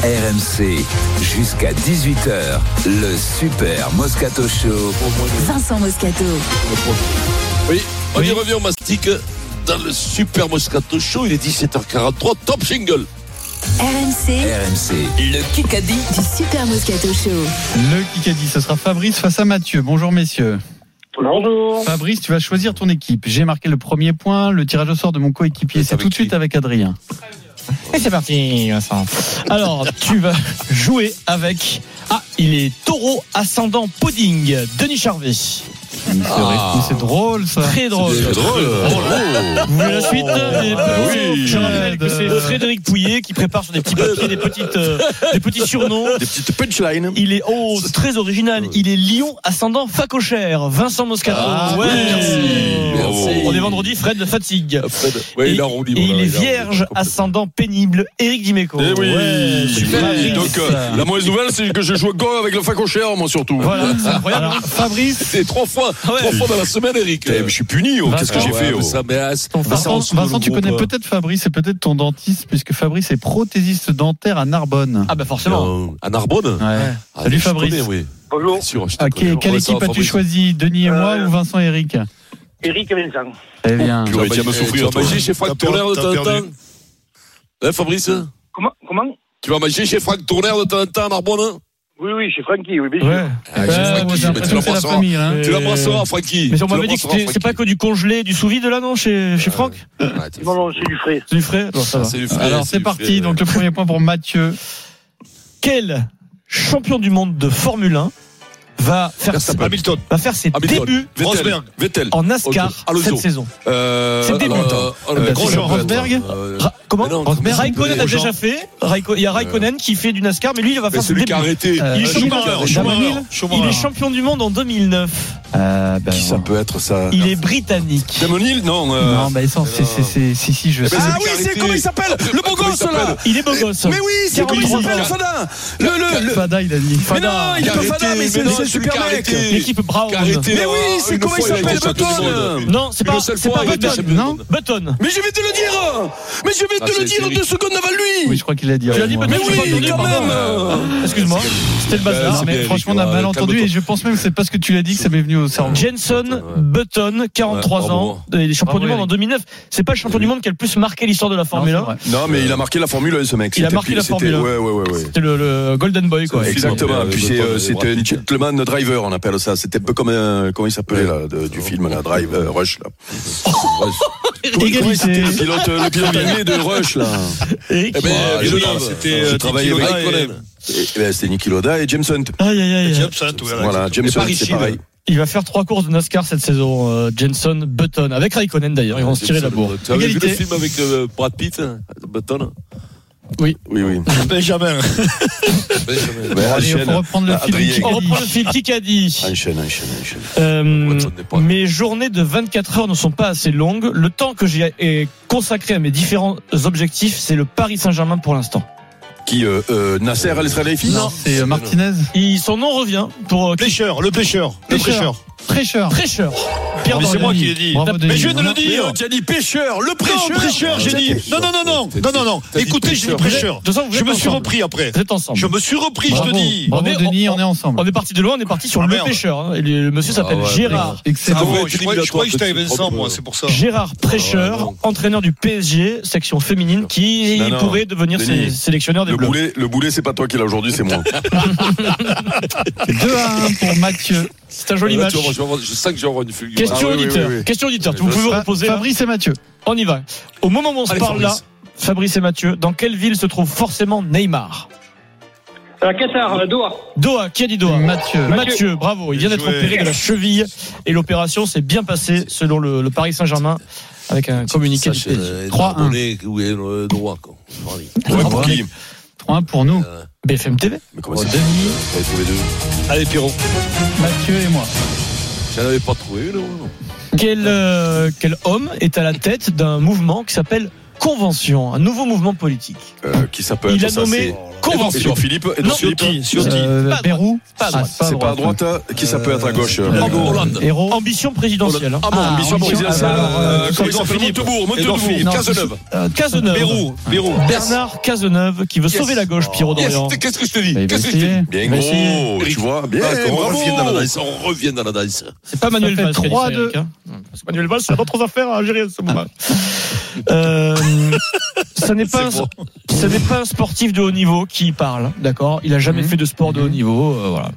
RMC, jusqu'à 18h, le Super Moscato Show. Vincent Moscato. Oui, on y revient au mastic dans le Super Moscato Show. Il est 17h43, top jingle. RMC, RMC, le Kikadi. du Super Moscato Show. Le Kikadi, ce sera Fabrice face à Mathieu. Bonjour messieurs. Bonjour. Fabrice, tu vas choisir ton équipe. J'ai marqué le premier point. Le tirage au sort de mon coéquipier, c'est tout de suite avec Adrien. Et c'est parti, Vincent. Alors, tu vas jouer avec. Ah, il est taureau ascendant pudding, Denis Charvet. Ah. c'est drôle ça. Très drôle. C'est drôle. Vous voulez la suite oui. Je rappelle que c'est Frédéric Pouillet qui prépare sur des petits papiers des, petites, euh, des petits surnoms. Des petites punchlines. Il est oh, très original. Il est lion ascendant facochère. Vincent Moscato. Ah, ouais. merci. Merci. On est vendredi. Fred de fatigue. Fred, ouais, et, il et il est vierge ascendant pénible. Éric Dimeco. Eh oui, Ouais, super. Donc euh, la mauvaise nouvelle, c'est que je joue go avec le facochère, moi surtout. Voilà, c'est incroyable. Alors, Fabrice, C'est trois fois, Ah ouais. trois fois dans la semaine, Eric. Eh, mais je suis puni, oh, qu'est-ce que j'ai Ouais, fait oh. ça, mais, ah, ça, Vincent, tu groupe, connais euh, peut-être Fabrice et peut-être ton dentiste, puisque Fabrice est prothésiste dentaire à Narbonne. Ah bah forcément. euh, à Narbonne. Ouais. Ah, Salut je Fabrice. connais, oui. Bonjour. Bien sûr, je te Ah, connais. quelle équipe as-tu Fabrice. choisi Denis et moi Euh, ou Vincent et Eric Eric et Vincent. Eh bien. Purée, tiens, me souffrir, Tu vas manger chez Franck Tourner de temps en temps. Hein, Fabrice Comment Comment? Tu vas manger chez Franck Tourner de temps en temps à Narbonne hein? Oui, oui, chez Francky, oui, bien sûr. Ouais. Ah, chez Francky, j'ai mais tu l'impression que c'est la l'embrasseras. famille. hein. Et- Tu l'embrasseras, Francky. Mais on m'avait dit que c'est pas que du congelé, du sous-vide là, non, chez, chez Franck Ouais, t'es- Non, non, c'est du frais. C'est du frais? Bon, ça Ah, va. du frais, Alors c'est parti, frais, donc le premier point pour Mathieu. Quel champion du monde de Formule 1 va faire, Verstappen. Hamilton. va faire ses Hamilton. débuts Vettel. Rosberg. Vettel. en NASCAR Alonso. cette saison Euh, C'est le début. Euh, Euh, c'est Grosjean, Rosberg euh, Comment mais non. Raikkonen a déjà fait. Il y a Raikkonen qui fait du NASCAR, mais lui, il va faire ses débuts. qui a arrêté. Euh, Il est champion, il est champion du monde en 2009. Euh, ben, Qui ça peut être ça Il est britannique. Damonil Non. euh, Non, bah, c'est, c'est, c'est, si, si, je Eh sais. ben, Ah oui, c'est comment il s'appelle Le beau gosse là Il est beau gosse. Mais oui, c'est comment il 43 s'appelle. Fada Le le le Fada, il a dit. Mais non, il est pas Fada, mais c'est celui super mec. L'équipe Brown. Mais oui, c'est une comment il s'appelle Button. Non, c'est pas, c'est pas Button. Button. Mais je vais te le dire Mais je vais Ah, te le dire deux secondes avant lui Oui, je crois qu'il a dit. Tu l'as avant dit Mais oui, quand même Excuse-moi, c'était le bazar. mais franchement, on a mal entendu et je pense même que c'est parce que tu l'as dit que ça m'est venu au cerveau. Jenson Button, 43 Ouais, bravo. ans, il est champion du monde en Eric. 2009. C'est pas le champion du monde qui a le plus marqué l'histoire de la Formule Non, 1. c'est vrai. Non, mais il a marqué la Formule 1, ce mec. Il a marqué la Formule 1. Ouais, ouais, ouais. ouais. C'était le, Golden Boy, quoi. Exactement. Puis euh, le c'était un gentleman driver, on appelle ça. C'était un peu comme un, comment il s'appelait là, de- du film, la Drive Rush là. Égalité. Le pilote, le pilote anglais de Rush là. Eric. Eh ben, Ah, Villeneuve, je- c'était euh, travaillé Niki avec ben, C'était Niki Loda et James Hunt. Aïe, aïe, aïe. James Hunt, voilà. Voilà, James Hunt, c'est pareil. Il va faire trois courses de NASCAR cette saison, euh, Jenson Button, avec Raikkonen d'ailleurs. Ils vont se tirer la bourre. Tu avais vu le film avec euh, Brad Pitt, Button? Oui, oui. Benjamin. Ben, Allez, faut reprendre le fil. Adrien. On Kikadi. reprend le fil. Qui a dit Enchaîne, enchaîne, enchaîne. Euh, mes journées de 24 heures ne sont pas assez longues. Le temps que j'ai consacré à mes différents objectifs, c'est le Paris Saint-Germain pour l'instant. Qui, euh, euh, Nasser Khelaifi Non, c'est euh, Martinez? Il- Son nom revient pour euh, Pêcheur, le pêcheur. Prêcheur. Prêcheur. Pierre c'est moi qui l'ai dit. Mais je viens de le dire. Tu dit pêcheur. Le prêcheur. prêcheur, j'ai dit. Non, non, non, non. Non, non, non. Écoutez, prêcheur. Je me suis repris après. Vous êtes ensemble. Je me suis repris, je te dis. On est, Denis, on est ensemble. On est parti de loin, on est parti sur ah, le pêcheur. Hein. Le monsieur ah, s'appelle Gérard. Je croyais que j'étais Vincent, moi, c'est pour ça. Gérard Prêcheur, ah, entraîneur du PSG, section féminine, qui pourrait devenir sélectionneur des Bleus. Le boulet, c'est pas toi qui l'as aujourd'hui, c'est moi. 2 à 1 pour Mathieu. C'est un joli match. je sais que j'aurai une fulgurance. Question auditeur. Question auditeur. Vous pouvez reposer. Fabrice et Mathieu. On y va. Au moment où on se parle là, Fabrice et Mathieu, dans quelle ville se trouve forcément Neymar euh, Qatar, euh, Doha. Doha, qui a dit Doha Mathieu. Mathieu. Bravo. Il vient d'être opéré de la cheville et l'opération s'est bien passée selon le, Paris Saint-Germain avec un communiqué. 3-1. Où est le droit 3-1 pour nous. BFM TV. Mais Denis. Trouvé deux. Allez, Pierrot. Mathieu et moi. J'en avais pas trouvé une. Quel, euh, quel homme est à la tête d'un mouvement qui s'appelle Convention, un nouveau mouvement politique. Euh, qui Il a nommé Convention. Philippe, et non, Philippe, qui, hein. sur qui euh, pas Bérou, pas, c'est pas à droite. Hein, qui ça peut être à gauche euh, Hollande. Héros. Ambition présidentielle. Hein. Ah bon, ambition, présidentielle. Euh, comment Montebourg, Montebourg, Cazeneuve. Euh, Cazeneuve. Bérou, Bernard Cazeneuve qui veut sauver la gauche, Pierrot oh. d'Orient. Qu'est-ce que je te dis Bien gros, tu vois, bien. On revient dans la danse. On revient dans la danse. C'est pas Manuel Valls. 3 2 Manuel Valls, il a d'autres affaires à gérer à ce moment. Euh ce n'est pas, n'est pas un sportif de haut niveau qui parle, d'accord? Il a jamais mhm. fait de sport de haut mhm. niveau, euh, voilà.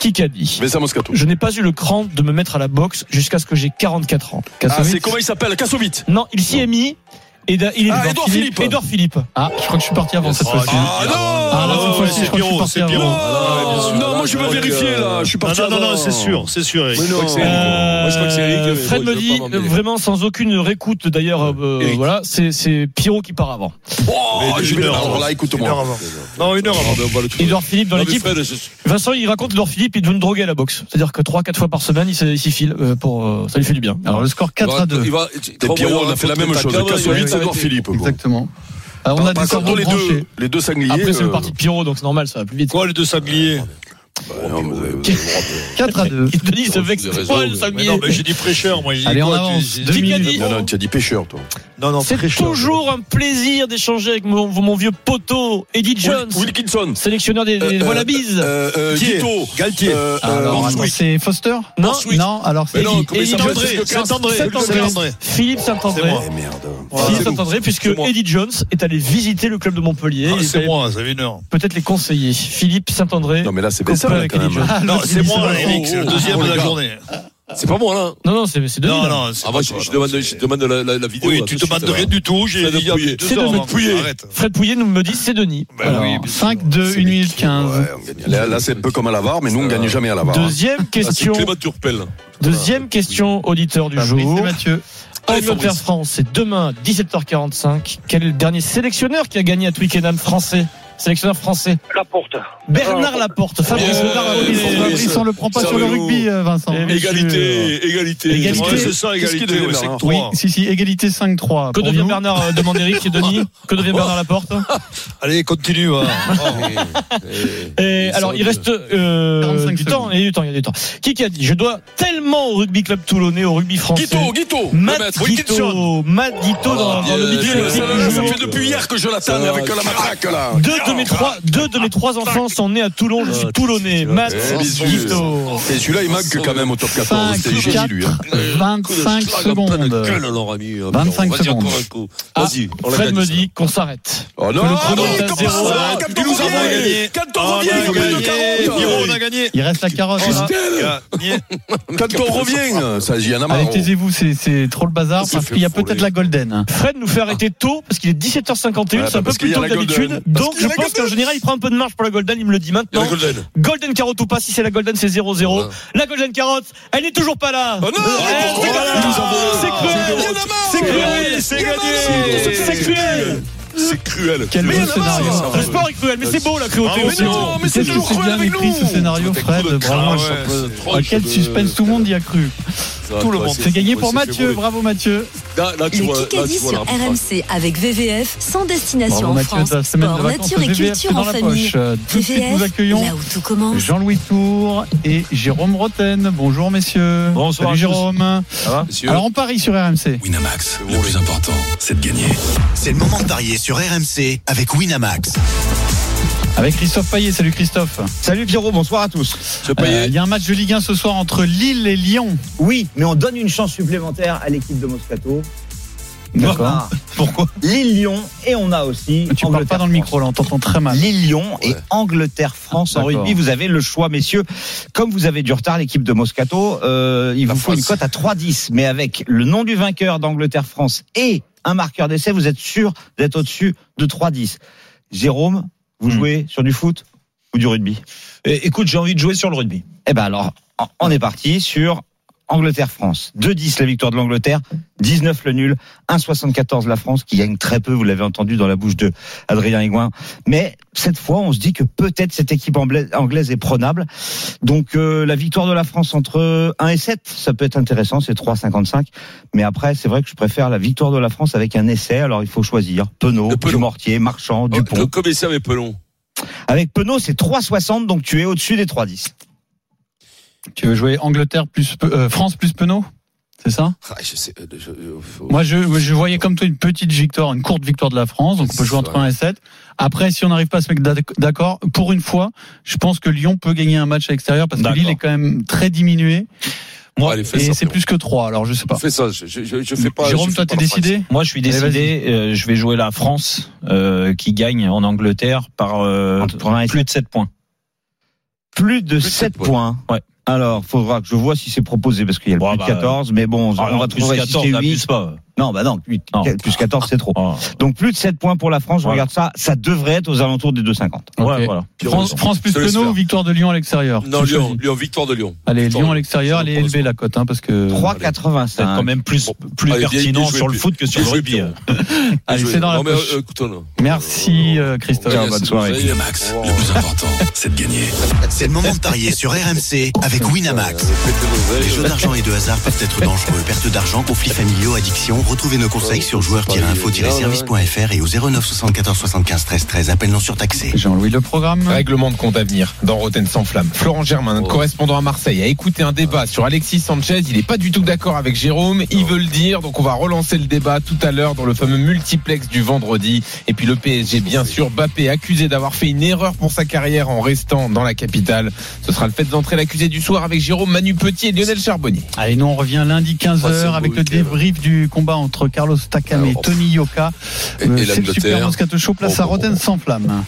Qui qu'a dit? Mais ça, Moscato. Je n'ai pas eu le cran de me mettre à la boxe jusqu'à ce que j'ai 44 ans. Ah, c'est comment il s'appelle? Kassovitz Non, il s'y est mis. Et il est ah, Edouard Philippe. Philippe. Edouard Philippe. Ah, je crois que je suis parti avant cette fois-ci. Ah non Ah là, cette fois-ci, je crois que je suis parti avant. Non, moi je vais vérifier là. Je suis parti Non, non, non, c'est sûr, c'est sûr. Hein. Fred me dit vraiment sans aucune réécoute d'ailleurs. Euh, euh, voilà, c'est Pierrot qui part avant. Alors là, écoute-moi. Non, une heure avant. Edouard Philippe dans l'équipe. Vincent, il raconte Edouard Philippe, il donne droguer à la boxe. C'est-à-dire que 3-4 fois par semaine, il s'y file euh, pour. Ça lui fait du bien. Alors le score 4 à 2. Pierrot, on a fait la même chose. Segor Philippe. Exactement. Alors on a des les deux, les deux sangliers. Après, c'est le parti de Pierrot, donc c'est normal, ça va plus vite. Quoi, les deux sangliers ah, 4 à 2. Denis se vexe. Non, mais j'ai dit prêcheur, moi. Allez, on avance. Minutes. Non, non, tu as dit pêcheur, toi. Non, non, C'est toujours un plaisir d'échanger avec mon, vieux poteau, Eddie Jones. Wilkinson. Sélectionneur des, des euh, euh, euh, euh Tito. Galtier. Ah, alors, c'est Foster Non, non, alors c'est Eddie Saint-André. Saint-André. Philippe oh, Saint-André. Philippe Saint-André, puisque Eddie Jones est allé visiter le club de Montpellier. Ah, c'est moi, ça fait une heure. Peut-être les conseiller. Philippe Saint-André. Non, mais là, c'est ah, non, c'est moi, c'est le deuxième de la journée. C'est pas moi là. Non non, c'est c'est Non ah, je, demande la, vidéo. Oui, tu te demandes rien hein. du tout, j'ai dit Denis hein. Pouillet. Fred Pouillet nous me dit c'est Denis. Ben 5-2-1-15. Là, c'est un peu comme à l'avare mais nous on gagne jamais à l'avare. Deuxième ah, question. Deuxième question auditeur du jour. C'est Mathieu. Angleterre France, c'est demain 17h45. Quel est le dernier sélectionneur qui a gagné à Twickenham français? sélectionneur français Laporte. Bernard Laporte. Fabrice Bernard Laporte. Fabrice, Fabrice, on le prend pas sur le rugby, Vincent. Égalité, égalité. Égalité, c'est ça, égalité. 5 -3. Oui, si, si, égalité 5-3. Que devient Bernard euh, Demande Eric et Denis Que devient Bernard Laporte Allez, continue. Hein. Oh, et, et, et, alors, il reste euh, du temps. Il y a du temps, il y a du temps. Qui qui a dit Je dois tellement au rugby club toulonnais, au rugby français. Guito, Guito. Matt Guito. Matt Guito dans le Ça fait depuis hier que je l'attends avec la matraque, là. Deux de mes trois, deux de mes trois enfants sont nés à Toulon. Je suis toulonnais. Matt, Et celui-là, il manque quand même au top 14. C'était lui. Euh, 25 secondes. 25 secondes. Ah, Vas-y. Fred me dit qu'on s'arrête. Oh non, le chrono Quand on revient, on a gagné. Il reste la carotte. Quand on revient, ça y en a marre. Allez, taisez-vous, c'est trop le bazar parce qu'il y a peut-être la golden. Fred nous fait arrêter tôt parce qu'il est 17h51, c'est un peu plus tôt que d'habitude. Donc je je pense qu'en général, il prend un peu de marge pour la Golden. Il me le dit maintenant. Golden. Golden carotte ou pas. Si c'est la Golden, c'est 0-0. La Golden carotte, elle n'est toujours pas là. Oh non, c'est cruel. C'est cruel. C'est cruel. C'est cruel. Quel mais scénario. Le sport est cruel, mais c'est beau la cruauté. Ah, mais non, mais c'est toujours cruel avec ce scénario, Fred. Bravo. À quel suspense tout le monde y a cru. Tout le monde. C'est gagné pour Mathieu. Bravo Mathieu. Le Kikadi sur RMC avec VVF, sans destination en France. Sport, nature et culture en famille. Euh, tout de nous accueillons Jean-Louis Tour et Jérôme Roten. Bonjour messieurs. Bonsoir Jérôme. Ça va, Alors on parie sur RMC. Winamax, le plus important, c'est de gagner. C'est le moment de parier sur RMC avec Winamax. Avec Christophe Payet. Salut Christophe. Salut Pierrot, bonsoir à tous. Euh, Il y a un match de Ligue 1 ce soir entre Lille et Lyon. Oui, mais on donne une chance supplémentaire à l'équipe de Moscato. D'accord. Pourquoi Lille-Lyon et on a aussi. Tu parles pas dans le micro là, on t'entend très mal. Lille-Lyon et Angleterre-France en rugby. Vous avez le choix, messieurs. Comme vous avez du retard, l'équipe de Moscato, euh, il vous faut une cote à 3-10. Mais avec le nom du vainqueur d'Angleterre-France et un marqueur d'essai, vous êtes sûr d'être au-dessus de 3-10. Jérôme, vous jouez sur du foot ou du rugby? Écoute, j'ai envie de jouer sur le rugby. Eh ben alors, on est parti sur Angleterre-France. 2-10 la victoire de l'Angleterre, 19 le nul, 1,74 la France qui gagne très peu, vous l'avez entendu dans la bouche de Adrien. Mais cette fois, on se dit que peut-être cette équipe anglaise est prenable. Donc euh, la victoire de la France entre 1 et 7, ça peut être intéressant, c'est 3,55. Mais après, c'est vrai que je préfère la victoire de la France avec un essai. Alors il faut choisir Penaud, Dumortier, Marchand, Dupont. Comme ça avec Pelon. Avec Penaud, c'est 3,60, donc tu es au-dessus des 3,10. Tu veux jouer Angleterre plus euh, France plus Penaud? C'est ça? Ah, je sais, euh, je- euh, faut- Moi, je, je voyais comme toi une petite victoire, une courte victoire de la France. Donc, on peut jouer entre 1 et 7. Après, si on n'arrive pas à se mettre d'ac- d'accord, pour une fois, je pense que Lyon peut gagner un match à l'extérieur parce que. Lille est quand même très diminué. Moi, Allez, et c'est plus que 3. Alors, je sais pas. Fais ça, je, je, je, je fais pas. Jérôme, je toi, t'es décidé? Moi, je suis Allez, décidé. euh, je vais jouer la France euh, qui gagne en Angleterre par euh, plus de 7 points. Plus de de 7 sept points. Ouais. Alors, faudra que je vois si c'est proposé parce qu'il y a le plus bah, de 14, mais bon, Ah, on va plus trouver 14, si c'est n'abuse 8. pas. Non, bah non, 8, Non. plus 14, c'est trop. Ah. Donc plus de 7 points pour la France, je Voilà. regarde ça, ça devrait être aux alentours des 2,50. Ouais, Ok. voilà. France, France plus faire. ou victoire de Lyon à l'extérieur? Non, Lyon, victoire de Lyon. Allez, Victoire Lyon à l'extérieur, elle est élevée la cote, hein, parce que. 3,85. C'est quand même plus, plus Allez, bien- pertinent sur le foot que sur le rugby. Pierrot. Allez, c'est dans la Non, mais, poche. euh. Merci, euh, Christophe. Ouais, bonne soirée. Winamax, Oh. le plus important, c'est de gagner. C'est le moment de parier sur RMC avec Winamax. Les jeux d'argent et de hasard peuvent être dangereux. Perte d'argent, conflits familiaux, addiction. Retrouvez nos conseils sur joueurs-info-service.fr et au 09 74 75 13 13. Appel non surtaxé. Jean-Louis, le programme. Règlement de compte à venir dans Roten sans flamme. Florent Germain, notre correspondant à Marseille, a écouté un débat sur Alexis Sanchez. Il n'est pas du tout d'accord avec Jérôme. Il veut le dire. Donc on va relancer le débat tout à l'heure dans le fameux multiplex du vendredi. Et puis le PSG, bien sûr. Bappé accusé d'avoir fait une erreur pour sa carrière en restant dans la capitale. Ce sera le fait d'entrer l'accusé du soir avec Jérôme, Manu Petit et Lionel Charbonnier. Allez, nous on revient lundi 15h Ah, c'est beau avec le débrief du combat entre Carlos Takam et Tony Yoka. et- Euh, et C'est le. Super Moscato Show, place à oh, Rotten sans flamme.